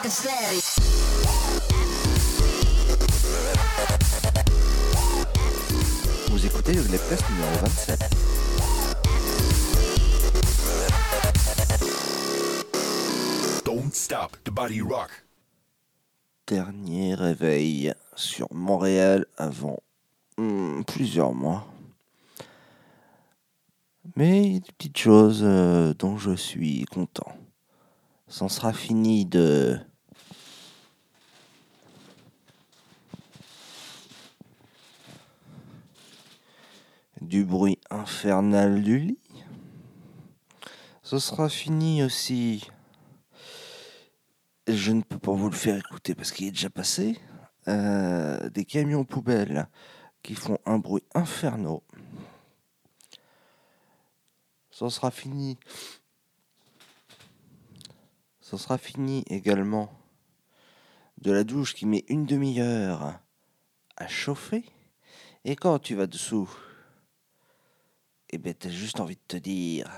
rockin' steady. Vous écoutez le Place numéro 27. Don't stop the body rock. Dernier réveil sur Montréal avant hmm, plusieurs mois. Mais il y a des petites choses euh, dont je suis content. C'en sera fini de du bruit infernal du lit. Ce sera fini aussi. Je ne peux pas vous le faire écouter parce qu'il est déjà passé. euh, des camions poubelles qui font un bruit infernal. Ce sera fini. Ce sera fini également de la douche qui met une demi-heure à chauffer. Et quand tu vas dessous, eh ben t'as juste envie de te dire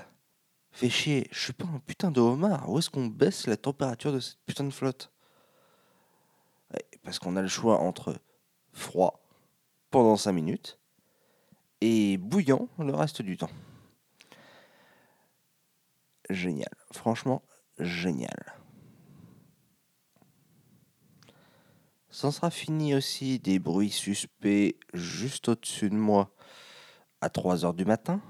Fais chier, je suis pas un putain de homard. Où est-ce qu'on baisse la température de cette putain de flotte? Ouais, Parce qu'on a le choix entre froid pendant 5 minutes et bouillant le reste du temps. Génial. Franchement, génial. Ça sera fini aussi des bruits suspects juste au-dessus de moi à 3 heures du matin.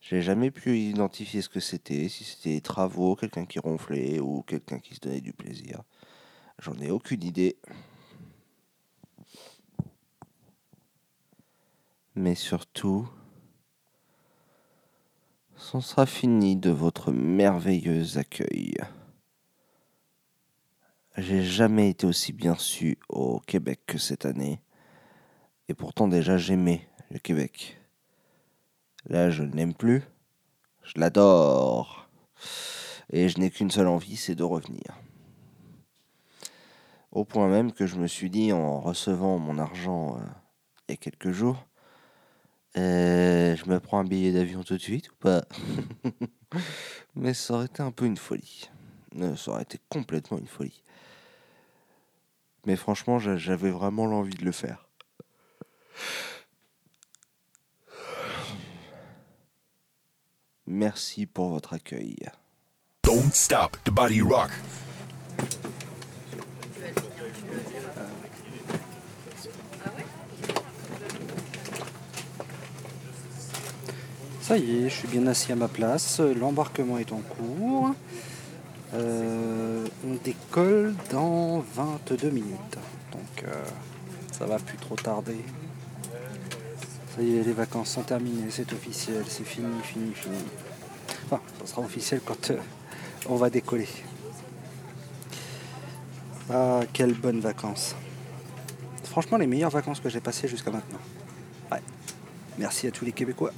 J'ai jamais pu identifier ce que c'était, si c'était des travaux, quelqu'un qui ronflait ou quelqu'un qui se donnait du plaisir. J'en ai aucune idée. Mais surtout, c'en sera fini de votre merveilleux accueil. J'ai jamais été aussi bien su au Québec que cette année. Et pourtant déjà j'aimais le Québec. Là, je ne l'aime plus. Je l'adore. Et je n'ai qu'une seule envie, c'est de revenir. Au point même que je me suis dit, en recevant mon argent euh, il y a quelques jours, euh, je me prends un billet d'avion tout de suite ou pas? Mais ça aurait été un peu une folie. Euh, Ça aurait été complètement une folie. Mais franchement, j'a- j'avais vraiment l'envie de le faire. Merci pour votre accueil. Don't stop the body rock. Ça y est, je suis bien assis à ma place. L'embarquement est en cours. Euh, on décolle dans 22 minutes. Donc euh, ça va plus trop tarder. Ça y est, les vacances sont terminées, c'est officiel, c'est fini, fini, fini. Enfin, ça sera officiel quand euh, on va décoller. Ah, quelles bonnes vacances. Franchement, les meilleures vacances que j'ai passées jusqu'à maintenant. Ouais. Merci à tous les Québécois.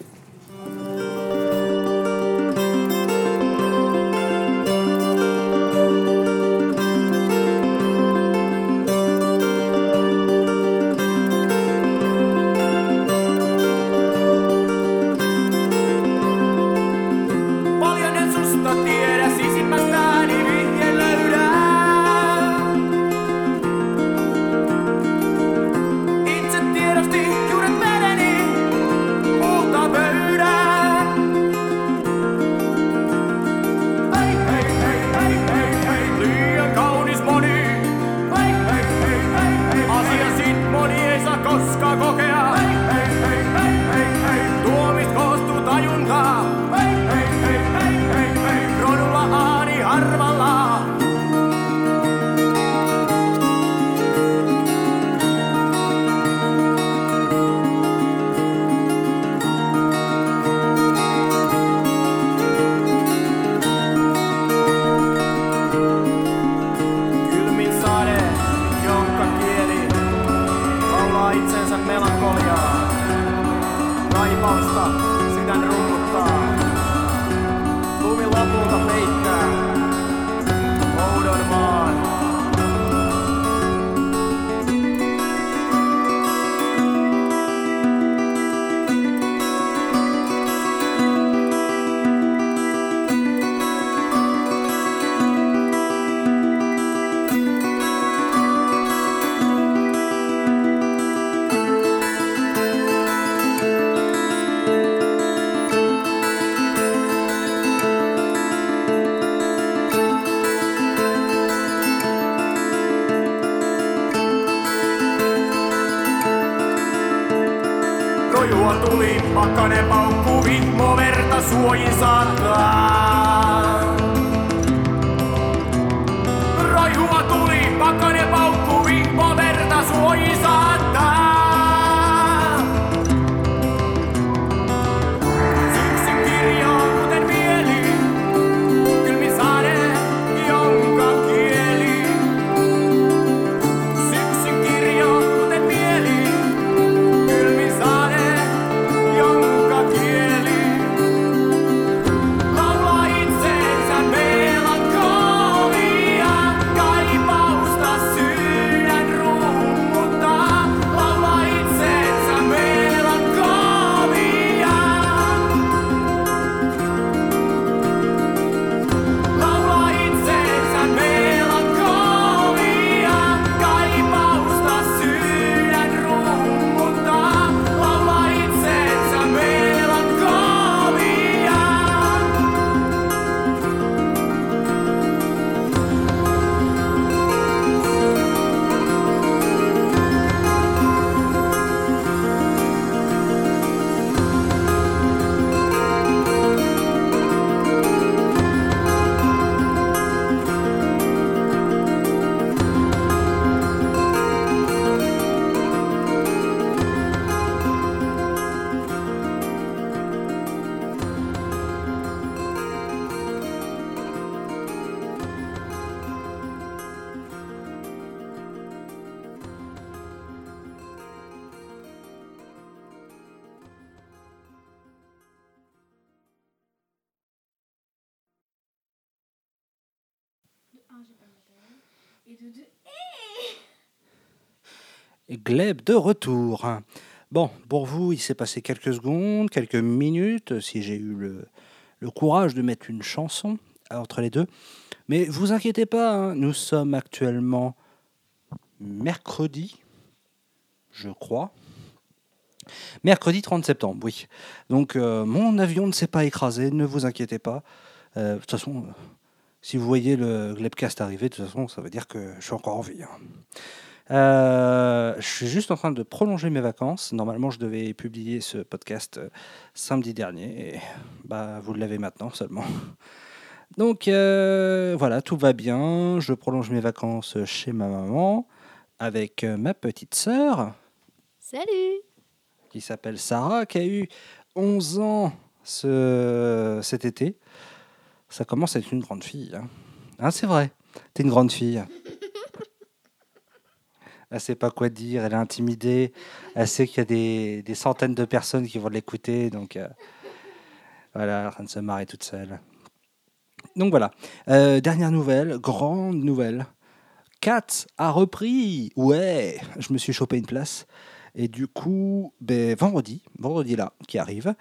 Tuli, pakkanen paukku, vihmo verta suojin saattaa. Roihua tuli, pakkanen paukku, vihmo verta suojin saattaa. Gleb de retour. Bon, pour vous, il s'est passé quelques secondes, quelques minutes, si j'ai eu le, courage de mettre une chanson entre les deux. Mais vous inquiétez pas, hein, nous sommes actuellement mercredi, je crois. Mercredi 30 septembre, oui. Donc euh, mon avion ne s'est pas écrasé, ne vous inquiétez pas. Euh, de toute façon, euh, si vous voyez le Glebcast arriver, de toute façon, ça veut dire que je suis encore en vie. hein. Euh, je suis juste en train de prolonger mes vacances. Normalement, je devais publier ce podcast euh, samedi dernier. Et, bah, vous l'avez maintenant seulement. Donc euh, voilà, tout va bien. Je prolonge mes vacances chez ma maman avec ma petite sœur Salut qui s'appelle Sarah, qui a eu 11 ans ce, cet été. Ça commence à être une grande fille. Hein, Hein, c'est vrai, t'es une grande fille. Elle sait pas quoi dire, elle est intimidée. Elle sait qu'il y a des, centaines de personnes qui vont l'écouter. Donc euh, voilà, elle est en train de se marrer toute seule. Donc voilà. Euh, dernière nouvelle, grande nouvelle. Kat a repris. Ouais, je me suis chopé une place. Et du coup, ben, vendredi, vendredi là, qui arrive,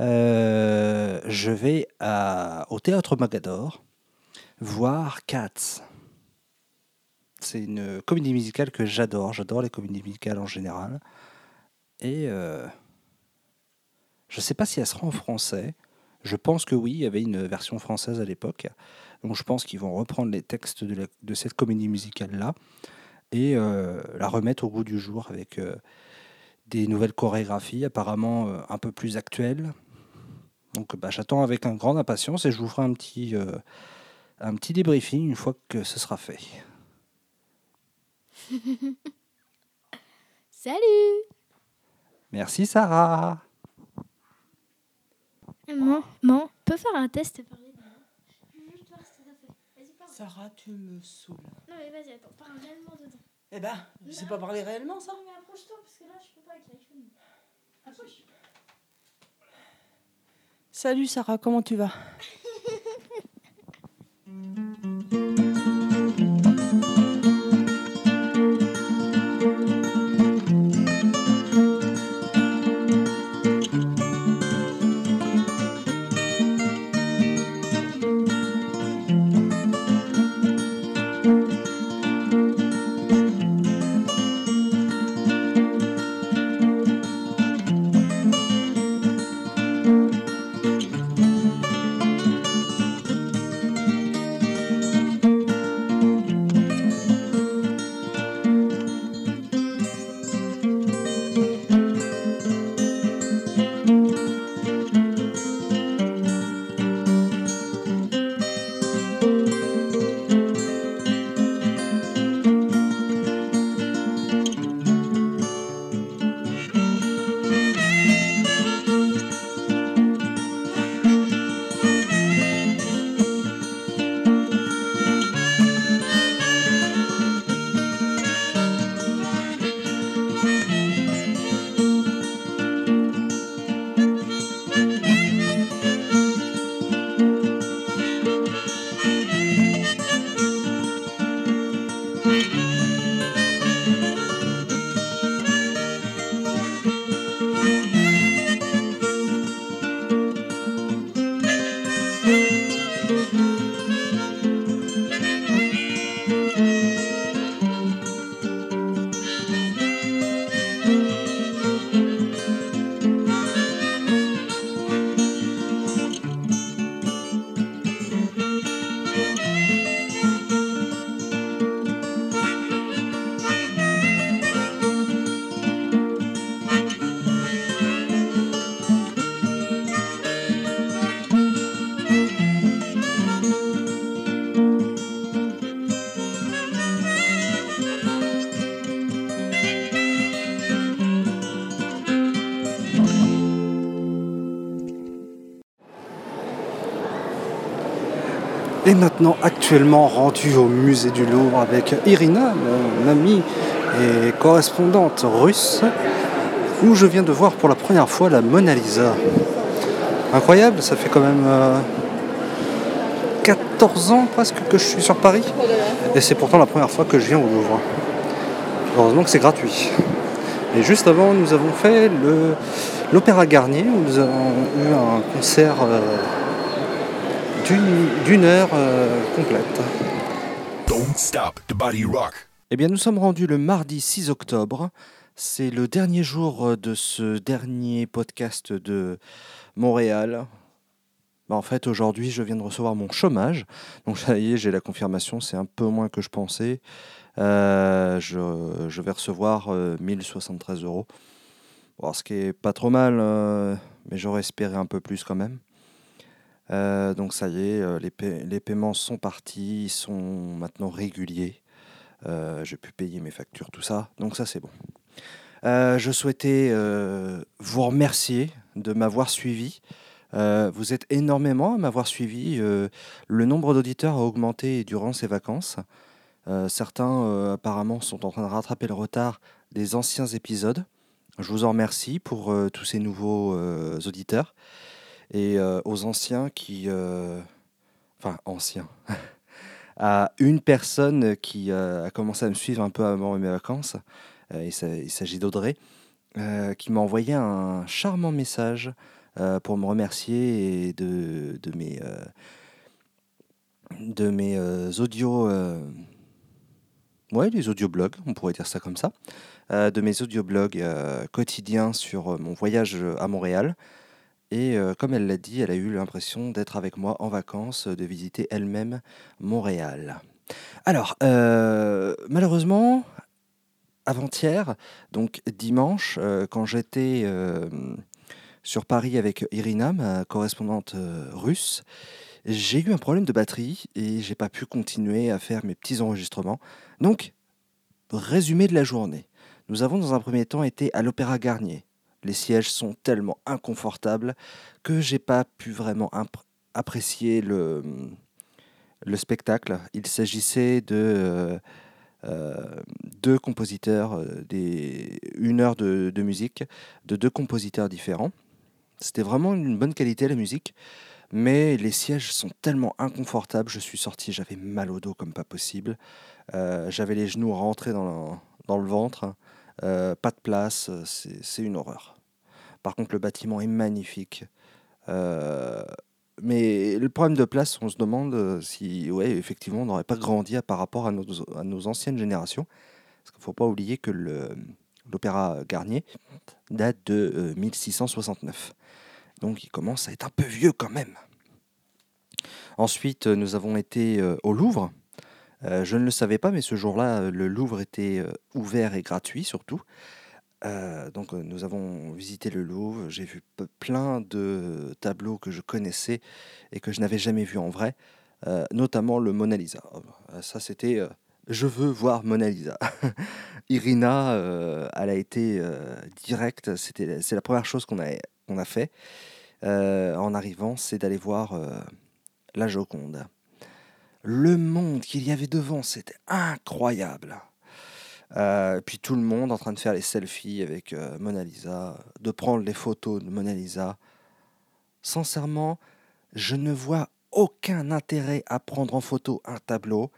euh, je vais au théâtre Magador voir Cats. C'est une comédie musicale que j'adore. J'adore les comédies musicales en général. Et euh, je ne sais pas si elle sera en français. Je pense que oui, il y avait une version française à l'époque. Donc je pense qu'ils vont reprendre les textes de, cette comédie musicale-là et euh, la remettre au goût du jour avec euh, des nouvelles chorégraphies apparemment euh, un peu plus actuelles. Donc bah, j'attends avec un grande impatience et je vous ferai un petit, euh, un petit débriefing une fois que ce sera fait. Salut Merci Sarah. Maman, maman, on peut faire un test et parler dedans Je veux juste voir ce que ça fait. Vas-y, parle. Sarah, tu me saoules. Non, mais vas-y, attends, parle réellement dedans. Eh ben, je sais pas parler réellement, ça Non, mais approche-toi, parce que là, je peux pas avec l'iPhone. Approche. Salut Sarah, comment tu vas? Et maintenant, actuellement rendu au musée du Louvre avec Irina, mon amie et correspondante russe, où je viens de voir pour la première fois la Mona Lisa. Incroyable, ça fait quand même euh, 14 ans presque que je suis sur Paris. Et c'est pourtant la première fois que je viens au Louvre. Heureusement que c'est gratuit. Et juste avant, nous avons fait l'Opéra Garnier, où nous avons eu un concert euh, d'une- heure euh, complète. Don't stop the body rock. Eh bien, nous sommes rendus le mardi 6 octobre. C'est le dernier jour euh, de ce dernier podcast de Montréal. Bah, en fait, aujourd'hui, je viens de recevoir mon chômage. Donc, ça y est, j'ai la confirmation. C'est un peu moins que je pensais. Euh, je, je vais recevoir euh, 1073 euros. Bon, ce qui est pas trop mal, euh, mais j'aurais espéré un peu plus quand même. Euh, donc, ça y est, euh, les, paie- les paiements sont partis. Ils sont maintenant réguliers. Euh, j'ai pu payer mes factures, tout ça. Donc ça, c'est bon. Je souhaitais vous remercier de m'avoir suivi. Vous êtes énormément à m'avoir suivi. Le nombre d'auditeurs a augmenté durant ces vacances. Certains, apparemment, sont en train de rattraper le retard des anciens épisodes. Je vous en remercie pour tous ces nouveaux auditeurs. Et euh, aux anciens qui... euh, Enfin, anciens à une personne qui euh, a commencé à me suivre un peu avant mes vacances. Il s'a- il s'agit d'Audrey, qui m'a envoyé un charmant message pour me remercier de, mes, de mes euh, ouais, les audioblogs, on pourrait dire ça comme ça. de mes audioblogs quotidiens sur mon voyage à Montréal. Et euh, comme elle l'a dit, elle a eu l'impression d'être avec moi en vacances, de visiter elle-même Montréal. Alors, euh, malheureusement, avant-hier, donc dimanche, euh, quand j'étais sur Paris avec Irina, ma correspondante russe, j'ai eu un problème de batterie et j'ai pas pu continuer à faire mes petits enregistrements. Donc, résumé de la journée. Nous avons dans un premier temps été à l'Opéra Garnier. Les sièges sont tellement inconfortables que j'ai pas pu vraiment apprécier le, le spectacle. Il s'agissait de euh, euh, deux compositeurs, euh, une heure de, musique de deux compositeurs différents. C'était vraiment une bonne qualité la musique, mais les sièges sont tellement inconfortables. Je suis sorti, j'avais mal au dos comme pas possible. J'avais les genoux rentrés dans le, ventre. Pas de place, c'est une horreur. Par contre, le bâtiment est magnifique. Euh, mais le problème de place, on se demande euh, si, ouais, effectivement, on n'aurait pas grandi par rapport à nos, anciennes générations. Parce qu'il ne faut pas oublier que l'opéra Garnier date de euh, 1669. Donc il commence à être un peu vieux quand même. Ensuite, euh, nous avons été euh, au Louvre. Euh, je ne le savais pas, mais ce jour-là, euh, le Louvre était euh, ouvert et gratuit surtout. Euh, donc euh, nous avons visité le Louvre, j'ai vu plein de tableaux que je connaissais et que je n'avais jamais vus en vrai, euh, notamment le Mona Lisa. Euh, ça c'était je veux voir Mona Lisa. Irina, elle a été directe, c'était c'est la première chose qu'on a, qu'on a fait en arrivant, c'est d'aller voir la Joconde. Le monde qu'il y avait devant, c'était incroyable. Euh, puis tout le monde en train de faire les selfies avec euh, Mona Lisa, de prendre les photos de Mona Lisa. Sincèrement, je ne vois aucun intérêt à prendre en photo un tableau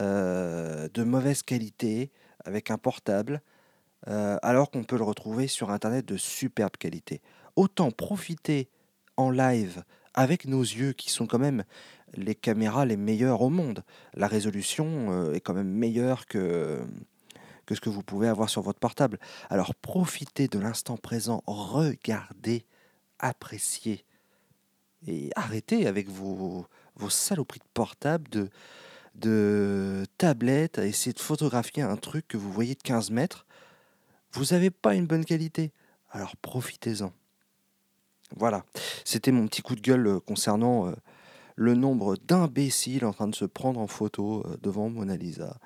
euh, de mauvaise qualité avec un portable, alors qu'on peut le retrouver sur Internet de superbe qualité. Autant profiter en live avec nos yeux qui sont quand même les caméras les meilleures au monde. La résolution est quand même meilleure que que ce que vous pouvez avoir sur votre portable. Alors profitez de l'instant présent, regardez, appréciez et arrêtez avec vos, vos saloperies de portable, de, de tablettes, à essayer de photographier un truc que vous voyez de 15 mètres. Vous n'avez pas une bonne qualité. Alors profitez-en. Voilà, c'était mon petit coup de gueule euh, concernant euh, le nombre d'imbéciles en train de se prendre en photo euh, devant Mona Lisa.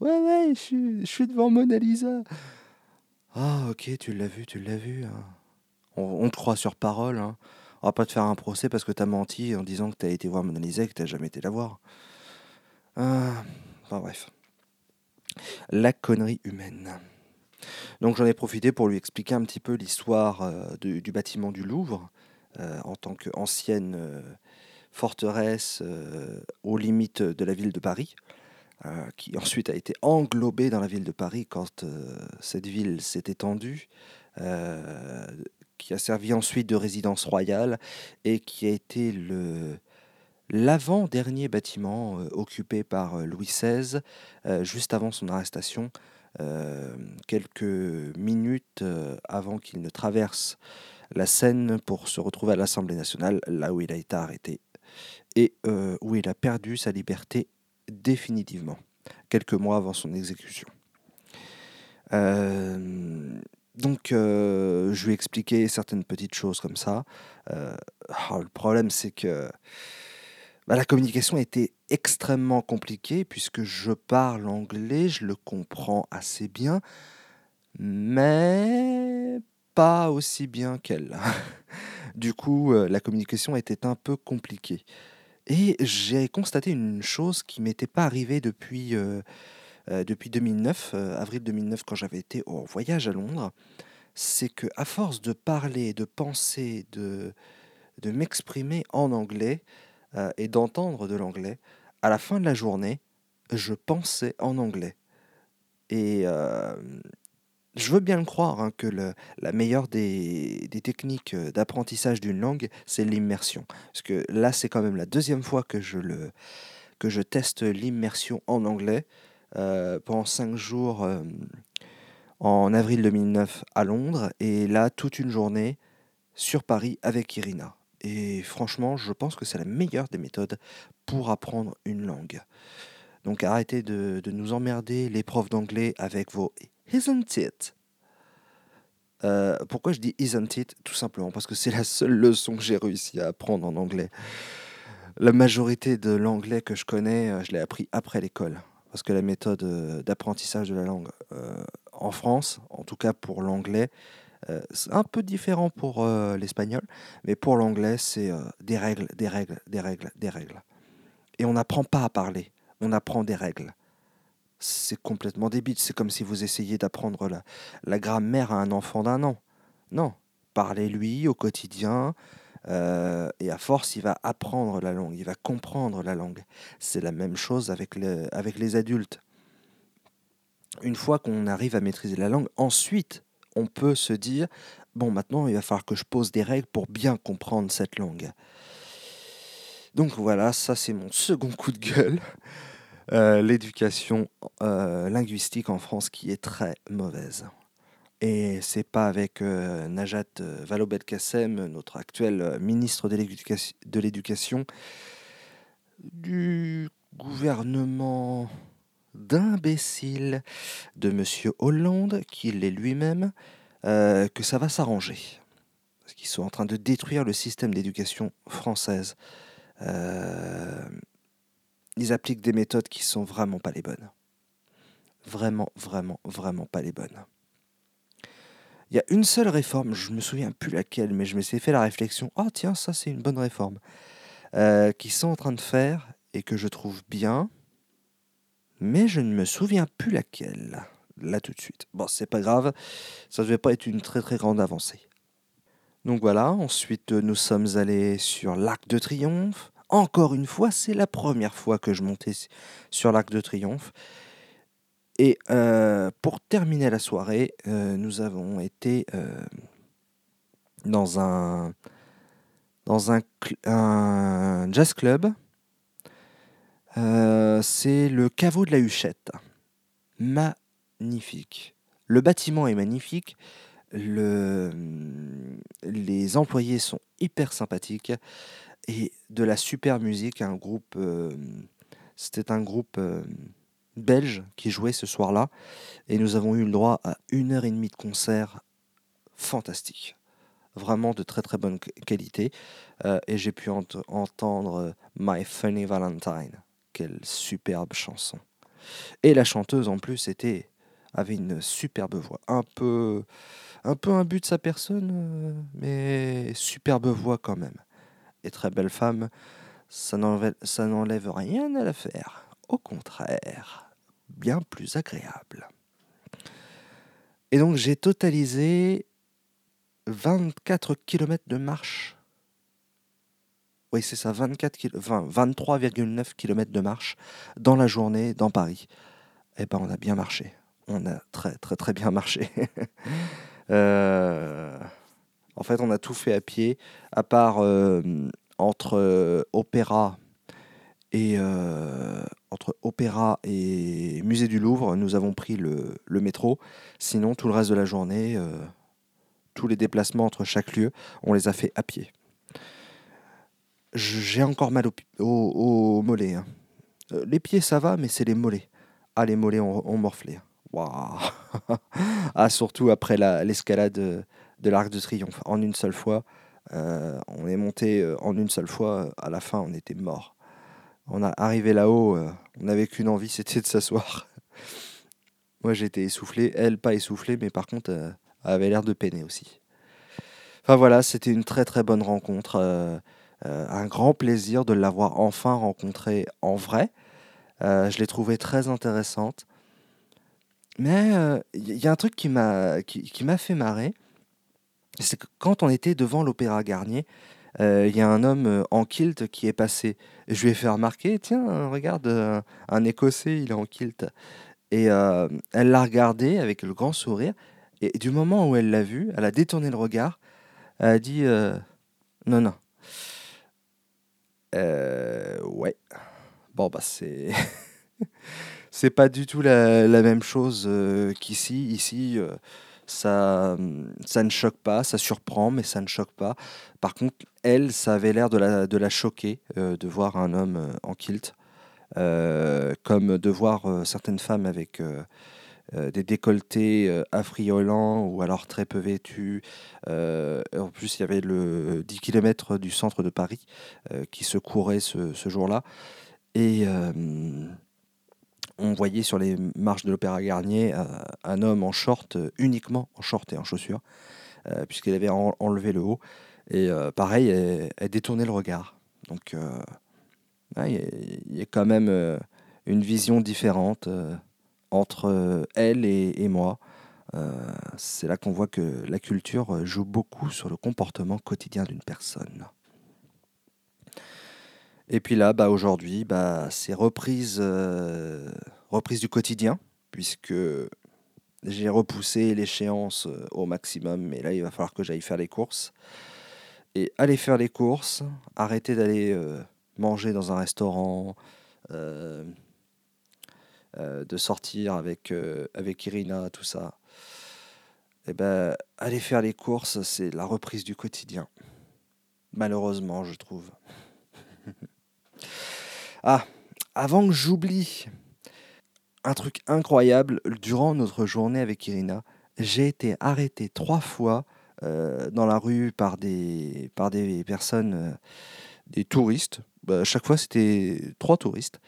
Ouais, ouais, je suis, devant Mona Lisa. Ah, ok, tu l'as vu, tu l'as vu. hein. On, croit sur parole. hein. On va pas te faire un procès parce que t'as menti en disant que t'as été voir Mona Lisa et que t'as jamais été la voir. Ah, enfin bref. La connerie humaine. Donc j'en ai profité pour lui expliquer un petit peu l'histoire euh, du, bâtiment du Louvre euh, en tant qu'ancienne euh, forteresse aux limites de la ville de Paris, euh, qui ensuite a été englobée dans la ville de Paris quand euh, cette ville s'est étendue, euh, qui a servi ensuite de résidence royale et qui a été le l'avant-dernier bâtiment occupé par Louis XVI juste avant son arrestation, quelques minutes avant qu'il ne traverse la Seine pour se retrouver à l'Assemblée nationale, là où il a été arrêté et où il a perdu sa liberté définitivement, quelques mois avant son exécution. Euh, donc, euh, je lui ai expliqué certaines petites choses comme ça. Euh, le problème, c'est que bah, la communication était extrêmement compliquée puisque je parle anglais, je le comprends assez bien, mais pas aussi bien qu'elle. du coup, la communication était un peu compliquée. Et j'ai constaté une chose qui m'était pas arrivée depuis, euh, euh, depuis 2009, euh, avril 2009, quand j'avais été au voyage à Londres. C'est que à force de parler, de penser, de, de m'exprimer en anglais et d'entendre de l'anglais, à la fin de la journée, je pensais en anglais. Et je veux bien le croire hein, que la meilleure des, techniques euh, d'apprentissage d'une langue, c'est l'immersion. Parce que là, c'est quand même la deuxième fois que je, teste l'immersion en anglais. euh, pendant cinq jours euh, en avril 2009 à Londres. Et là, toute une journée sur Paris avec Irina. Et franchement, je pense que c'est la meilleure des méthodes pour apprendre une langue. Donc arrêtez de nous emmerder, les profs d'anglais, avec vos isn't it? Euh, Pourquoi je dis isn't it Tout simplement? Parce que c'est la seule leçon que j'ai réussi à apprendre en anglais. La majorité de l'anglais que je connais, euh, je l'ai appris après l'école. Parce que la méthode euh, d'apprentissage de la langue en France, en tout cas pour l'anglais, c'est un peu différent pour l'espagnol, mais pour l'anglais, c'est des règles, des règles, des règles, des règles. Et on n'apprend pas à parler, on apprend des règles. C'est complètement débile. C'est comme si vous essayiez d'apprendre la, la grammaire à un enfant d'un an. Non, parlez-lui au quotidien, euh, et à force, il va apprendre la langue, il va comprendre la langue. C'est la même chose avec, le- avec les adultes. Une fois qu'on arrive à maîtriser la langue, ensuite, on peut se dire, bon, maintenant, il va falloir que je pose des règles pour bien comprendre cette langue. Donc voilà, ça c'est mon second coup de gueule. Euh, L'éducation euh, linguistique en France qui est très mauvaise. Et c'est pas avec euh, Najat Vallaud-Belkacem, notre actuel ministre de l'éducation- du gouvernement d'imbéciles de Monsieur Hollande, qu'il est lui-même, que ça va s'arranger. Parce qu'ils sont en train de détruire le système d'éducation française. Ils appliquent des méthodes qui sont vraiment pas les bonnes. Vraiment, vraiment, vraiment pas les bonnes. Il y a une seule réforme, je me souviens plus laquelle, mais je me suis fait la réflexion, oh tiens, ça c'est une bonne réforme, euh, qu'ils sont en train de faire et que je trouve bien, mais je ne me souviens plus laquelle, là tout de suite. Bon, c'est pas grave, ça devait pas être une très très grande avancée. Donc voilà, ensuite nous sommes allés sur l'Arc de Triomphe. Encore une fois, c'est la première fois que je montais sur l'Arc de Triomphe. Et euh, pour terminer la soirée, euh, nous avons été euh, dans un dans jazz club. C'est le caveau de la Huchette. Magnifique. Le bâtiment est magnifique. Le, les employés sont hyper sympathiques et de la super musique. Un groupe, euh, c'était un groupe euh, belge qui jouait ce soir-là et nous avons eu le droit à une heure et demie de concert fantastique. Vraiment de très très bonne qu- qualité. Euh, et j'ai pu ent- entendre My Funny Valentine. Quelle superbe chanson. Et la chanteuse en plus était avait une superbe voix, un peu, un peu un but de sa personne, mais superbe voix quand même. Et très belle femme, ça n'enlève, rien à l'affaire. Au contraire, bien plus agréable. Et donc j'ai totalisé 24 km de marche. Oui, c'est ça, 24 kil- 20 23,9 km de marche dans la journée dans Paris. Eh ben, on a bien marché. On a très, très, très bien marché. Euh, en fait, on a tout fait à pied, à part euh, entre euh, Opéra et euh, Opéra et Musée du Louvre, nous avons pris le, métro. Sinon, tout le reste de la journée, tous les déplacements entre chaque lieu, on les a fait à pied. J'ai encore mal au, pi- au, au mollet. hein. Les pieds, ça va, mais c'est les mollets. Ah, les mollets ont, ont morflé. Waouh Ah, surtout après la- l'escalade de, l'Arc de Triomphe. En une seule fois, euh, on est monté euh, en une seule fois. À la fin, on était mort. On a arrivé là-haut, euh, on n'avait qu'une envie, c'était de s'asseoir. Moi, j'étais essoufflé. Elle, pas essoufflée, mais par contre, elle avait l'air de peiner aussi. Enfin voilà, c'était une très très bonne rencontre. un grand plaisir de l'avoir enfin rencontrée en vrai. Je l'ai trouvée très intéressante. Mais il y a un truc qui m'a qui m'a fait marrer. C'est que quand on était devant l'Opéra Garnier, euh, il y a un homme euh, en kilt qui est passé. Je lui ai fait remarquer, tiens, regarde, euh, un Écossais, il est en kilt. Et elle l'a regardé avec le grand sourire. Et du moment où elle l'a vu, elle a détourné le regard. Elle a dit, non, non. Ouais. Bon, bah, c'est. c'est pas du tout la, même chose qu'ici. Ici, ça, ça ne choque pas, ça surprend, mais ça ne choque pas. Par contre, elle, ça avait l'air de la, de la choquer euh, de voir un homme euh, en kilt, euh, comme de voir certaines femmes avec des décolletés affriolants ou alors très peu vêtus. En plus, il y avait le 10 km du centre de Paris qui se courait ce, ce jour-là. Et on voyait sur les marches de l'Opéra Garnier euh, un homme en short, euh, uniquement en short et en chaussures, euh, puisqu'il avait en- enlevé le haut. Et pareil, elle, elle détournait le regard. Donc, il y a- quand même une vision différente entre elle et, moi. C'est là qu'on voit que la culture joue beaucoup sur le comportement quotidien d'une personne. Et puis là, bah, aujourd'hui, bah, c'est reprise, euh, reprise du quotidien, puisque j'ai repoussé l'échéance euh, au maximum, mais là, il va falloir que j'aille faire les courses. Et aller faire les courses, arrêter d'aller euh, manger dans un restaurant, de sortir avec, avec Irina, tout ça. Et ben, aller faire les courses, c'est la reprise du quotidien. Malheureusement, je trouve. Ah, avant que j'oublie un truc incroyable, durant notre journée avec Irina, j'ai été arrêté trois fois euh, dans la rue par des, par des personnes, euh, des touristes. Bah, chaque fois, c'était trois touristes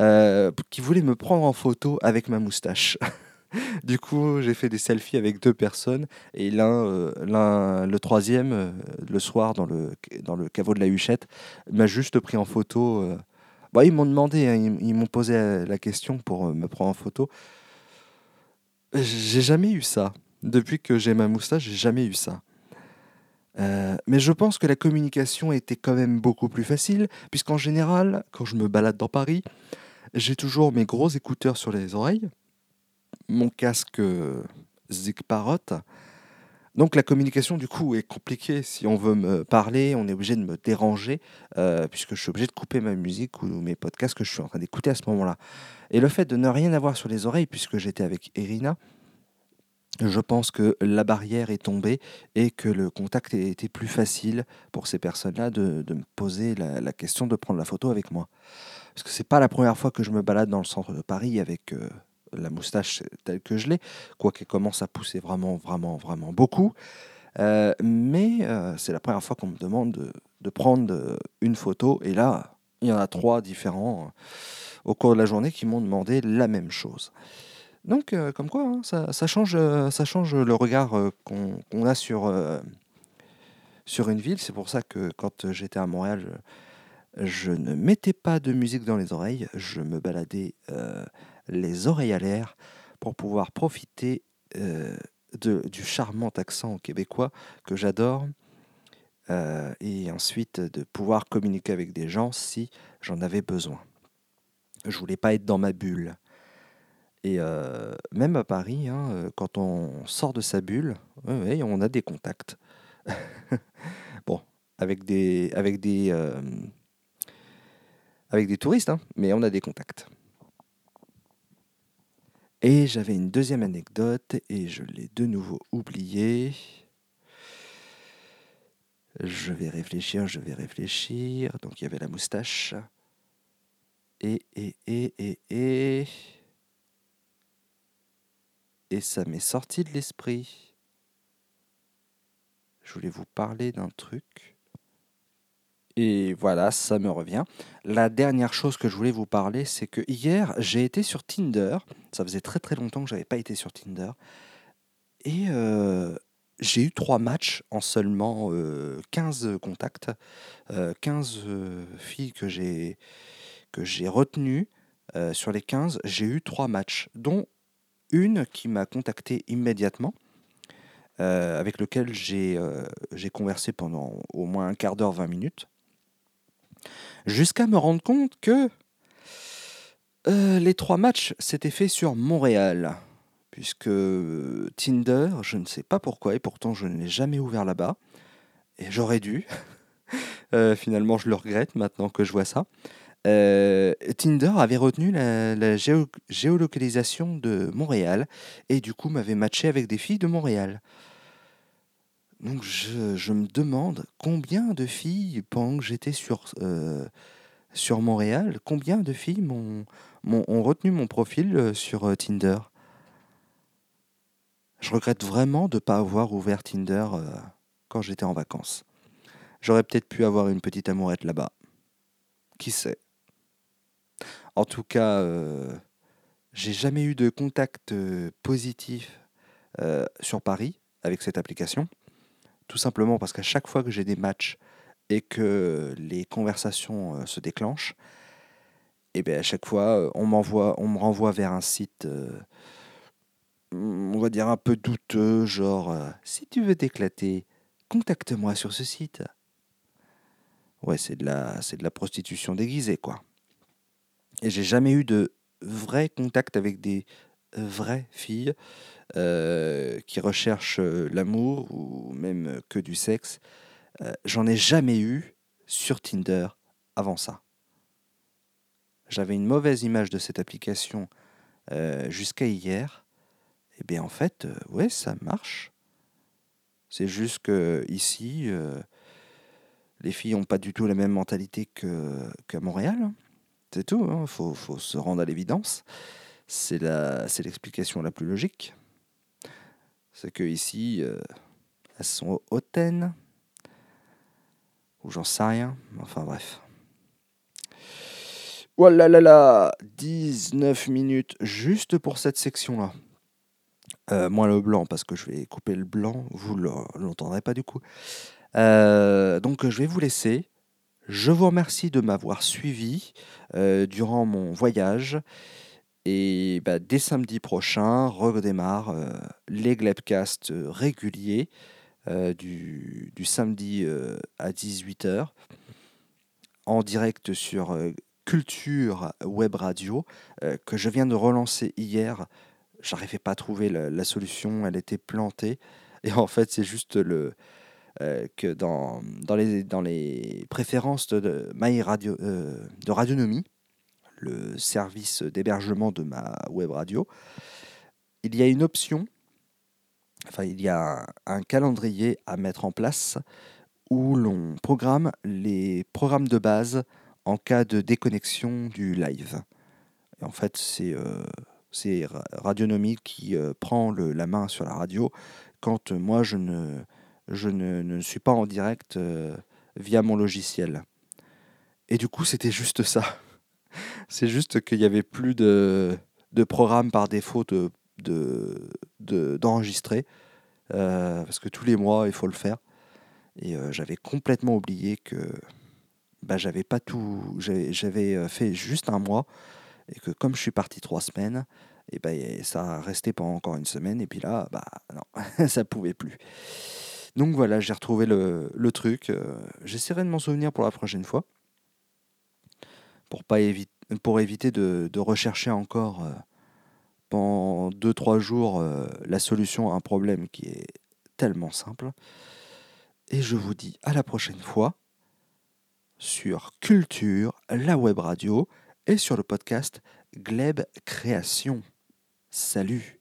euh, qui voulaient me prendre en photo avec ma moustache. du coup, j'ai fait des selfies avec deux personnes et l'un, euh, le troisième, euh, le soir dans le, dans le caveau de la Huchette, m'a juste pris en photo. euh. Bah, ils m'ont demandé, hein, ils, m'ont posé la question pour me prendre en photo. J'ai jamais eu ça. Depuis que j'ai ma moustache, j'ai jamais eu ça. Mais je pense que la communication était quand même beaucoup plus facile, puisqu'en général, quand je me balade dans Paris, j'ai toujours mes gros écouteurs sur les oreilles, mon casque euh, Zig. Donc la communication du coup est compliquée. Si on veut me parler, on est obligé de me déranger, euh, puisque je suis obligé de couper ma musique ou mes podcasts que je suis en train d'écouter à ce moment-là. Et le fait de ne rien avoir sur les oreilles, puisque j'étais avec Irina, je pense que la barrière est tombée et que le contact a été plus facile pour ces personnes-là de, me poser la, la question de prendre la photo avec moi. Parce que c'est pas la première fois que je me balade dans le centre de Paris avec euh, la moustache telle que je l'ai, quoiqu'elle commence à pousser vraiment, vraiment, vraiment beaucoup. Euh, mais euh, c'est la première fois qu'on me demande de, prendre euh, une photo. Et là, il y en a trois différents au cours de la journée qui m'ont demandé la même chose. Donc, comme quoi, hein, ça, change, ça change le regard qu'on a sur, sur une ville. C'est pour ça que quand j'étais à Montréal, je, ne mettais pas de musique dans les oreilles. Je me baladais les oreilles à l'air pour pouvoir profiter euh, du charmant accent québécois que j'adore. euh, et ensuite de pouvoir communiquer avec des gens si j'en avais besoin. Je voulais pas être dans ma bulle. Et euh, même à Paris, hein, quand on sort de sa bulle, on a des contacts. bon, avec des touristes, hein, mais on a des contacts. Et j'avais une deuxième anecdote et je l'ai de nouveau oubliée. Je vais réfléchir, je vais réfléchir. Donc il y avait la moustache. Et, et, et, et, et. Et ça m'est sorti de l'esprit. Je voulais vous parler d'un truc. Et voilà, ça me revient. La dernière chose que je voulais vous parler, c'est que hier, j'ai été sur Tinder. Ça faisait très très longtemps que j'avais pas été sur Tinder. Et euh, j'ai eu trois matchs en seulement euh, 15 contacts. Euh, 15 euh, filles que j'ai que j'ai retenues. Euh, sur les 15, j'ai eu trois matchs, dont une qui m'a contacté immédiatement, avec lequel j'ai j'ai conversé pendant au moins un quart d'heure, 20 minutes, jusqu'à me rendre compte que euh, les trois matchs s'étaient faits sur Montréal, puisque euh, Tinder, je ne sais pas pourquoi, et pourtant je ne l'ai jamais ouvert là-bas, et j'aurais dû. Euh, finalement, je le regrette maintenant que je vois ça. Tinder avait retenu la, la géo- géolocalisation de Montréal et du coup m'avait matché avec des filles de Montréal. Donc je, me demande combien de filles, pendant que j'étais sur, euh, Montréal, combien de filles m'ont, ont retenu mon profil euh, sur euh, Tinder? Je regrette vraiment de ne pas avoir ouvert Tinder quand j'étais en vacances. J'aurais peut-être pu avoir une petite amourette là-bas. Qui sait? En tout cas, j'ai jamais eu de contact positif sur Paris avec cette application. Tout simplement parce qu'à chaque fois que j'ai des matchs et que les conversations euh, se déclenchent, et bien à chaque fois, euh, on m'envoie, on me renvoie vers un site, euh, on va dire un peu douteux, genre si tu veux t'éclater, contacte-moi sur ce site. Ouais, c'est de la, c'est de la prostitution déguisée, quoi. Et j'ai jamais eu de vrai contact avec des vraies filles euh, qui recherchent euh, l'amour ou même que du sexe. Euh, J'en ai jamais eu sur Tinder avant ça. J'avais une mauvaise image de cette application jusqu'à hier. Et bien en fait, ouais, ça marche. C'est juste que ici, les filles n'ont pas du tout la même mentalité qu'à Montréal. hein. C'est tout, il faut, faut se rendre à l'évidence. C'est l'explication la plus logique. C'est que ici, euh, elles sont hautaines. Ou j'en sais rien. Enfin bref. Voilà là là 19 minutes juste pour cette section-là. Euh, moins le blanc, parce que je vais couper le blanc, vous ne l'entendrez pas du coup. Euh, donc je vais vous laisser. Je vous remercie de m'avoir suivi euh, durant mon voyage. Et bah, dès samedi prochain, redémarre euh, les Glebcasts euh, réguliers euh, du, du samedi à 18h en direct sur Culture Web Radio que je viens de relancer hier. J'arrivais pas à trouver la, solution, elle était plantée. Et en fait, c'est juste le, que dans, dans, les, dans les préférences de, de My Radio, de Radionomie, le service d'hébergement de ma web radio, il y a une option, enfin il y a un, calendrier à mettre en place où l'on programme les programmes de base en cas de déconnexion du live. En fait, c'est euh, c'est Ra- Radionomie qui euh, prend le- la main sur la radio quand euh, moi je ne, je ne, ne suis pas en direct euh, via mon logiciel. Et du coup, c'était juste ça. C'est juste qu'il y avait plus de de programme par défaut de, de, d'enregistrer. euh, parce que tous les mois, il faut le faire. Et euh, j'avais complètement oublié que bah, j'avais pas tout. J'avais, euh, fait juste un mois. Et que comme je suis parti trois semaines, et ben et ça a resté pendant encore une semaine. Et puis là, bah non, ça pouvait plus. Donc voilà, j'ai retrouvé le, le truc. J'essaierai de m'en souvenir pour la prochaine fois. Pour, pas évi- pour éviter de, de rechercher encore euh, pendant 2-3 jours euh, la solution à un problème qui est tellement simple. Et je vous dis à la prochaine fois sur Culture, la web radio et sur le podcast Gleb Création. Salut